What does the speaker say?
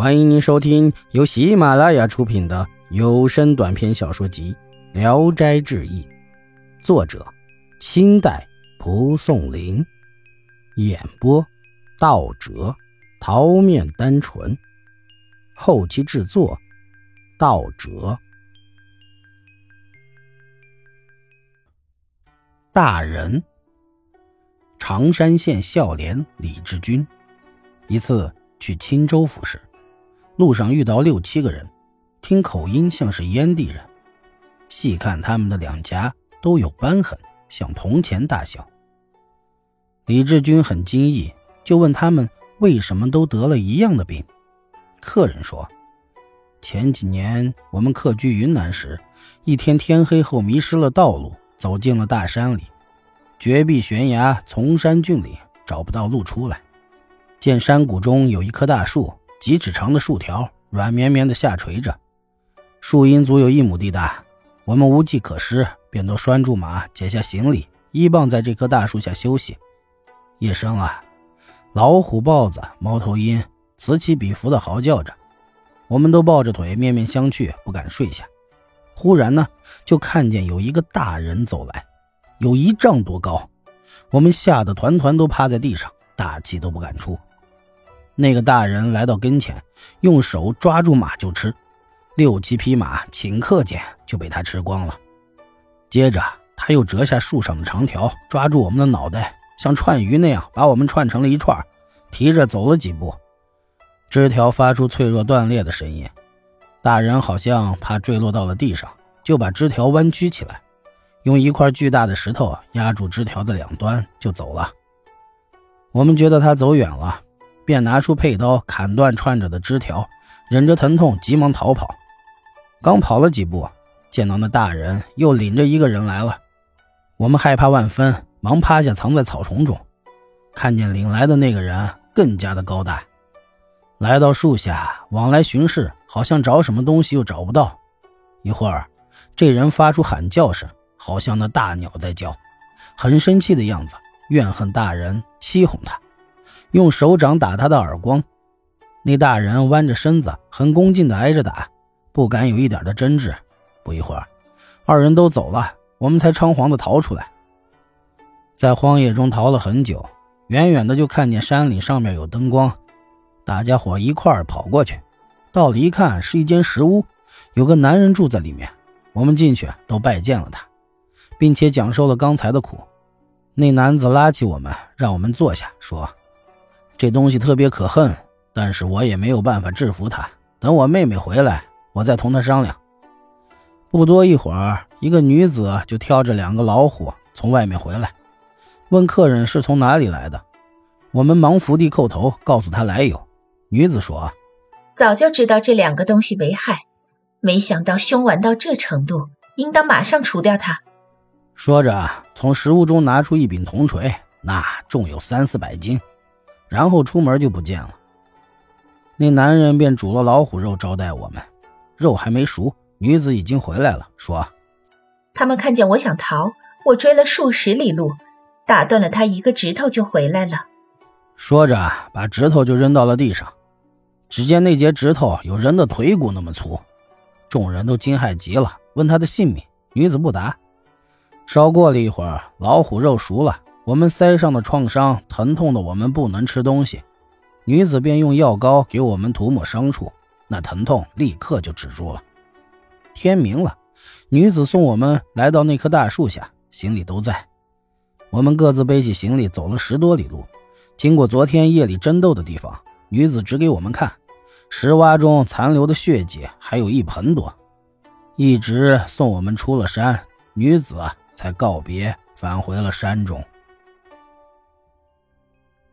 欢迎您收听由喜马拉雅出品的有声短篇小说集《聊斋志异》，作者：清代蒲松龄，演播：道哲、桃面单纯，后期制作：道哲。大人，常山县孝廉李志军，一次去青州府时。路上遇到六七个人，听口音像是燕地人，细看他们的两颊都有斑痕，像铜钱大小。李志军很惊异，就问他们为什么都得了一样的病。客人说：“前几年我们客居云南时，一天天黑后迷失了道路，走进了大山里，绝壁悬崖，丛山峻岭，找不到路出来，见山谷中有一棵大树。”几尺长的树条，软绵绵的下垂着，树荫足有一亩地大。我们无计可施，便都拴住马，解下行李，依傍在这棵大树下休息。夜深了，老虎、豹子、猫头鹰此起彼伏的嚎叫着，我们都抱着腿，面面相觑，不敢睡下。忽然呢，就看见有一个大人走来，有一丈多高，我们吓得团团都趴在地上，大气都不敢出。那个大人来到跟前，用手抓住马就吃，六七匹马顷刻间就被他吃光了。接着他又折下树上的长条，抓住我们的脑袋，像串鱼那样把我们串成了一串，提着走了几步。枝条发出脆弱断裂的声音，大人好像怕坠落到了地上，就把枝条弯曲起来，用一块巨大的石头压住枝条的两端就走了。我们觉得他走远了。便拿出佩刀砍断串着的枝条，忍着疼痛急忙逃跑。刚跑了几步，见到那大人又领着一个人来了，我们害怕万分，忙趴下藏在草丛中。看见领来的那个人更加的高大，来到树下往来巡视，好像找什么东西又找不到。一会儿，这人发出喊叫声，好像那大鸟在叫，很生气的样子，怨恨大人欺哄他。用手掌打他的耳光，那大人弯着身子，很恭敬地挨着打，不敢有一点的争执。不一会儿，二人都走了，我们才仓皇地逃出来。在荒野中逃了很久，远远的就看见山岭上面有灯光，大家伙一块儿跑过去，到了一看，是一间石屋，有个男人住在里面。我们进去都拜见了他，并且讲述了刚才的苦。那男子拉起我们，让我们坐下，说。这东西特别可恨，但是我也没有办法制服他。等我妹妹回来，我再同她商量。不多一会儿，一个女子就挑着两个老虎从外面回来，问客人是从哪里来的。我们忙伏地叩头，告诉她来由。女子说：“早就知道这两个东西为害，没想到凶顽到这程度，应当马上除掉它。”说着，从食物中拿出一柄铜锤，那重有三四百斤。然后出门就不见了。那男人便煮了老虎肉招待我们，肉还没熟，女子已经回来了，说：“他们看见我想逃，我追了数十里路，打断了他一个指头就回来了。”说着，把指头就扔到了地上。只见那截指头有人的腿骨那么粗，众人都惊骇极了，问他的姓名。女子不答。稍过了一会儿，老虎肉熟了。我们腮上的创伤疼痛的我们不能吃东西，女子便用药膏给我们涂抹伤处，那疼痛立刻就止住了。天明了，女子送我们来到那棵大树下，行李都在。我们各自背起行李走了十多里路，经过昨天夜里争斗的地方，女子指给我们看，石洼中残留的血迹还有一盆多，一直送我们出了山，女子才告别，返回了山中。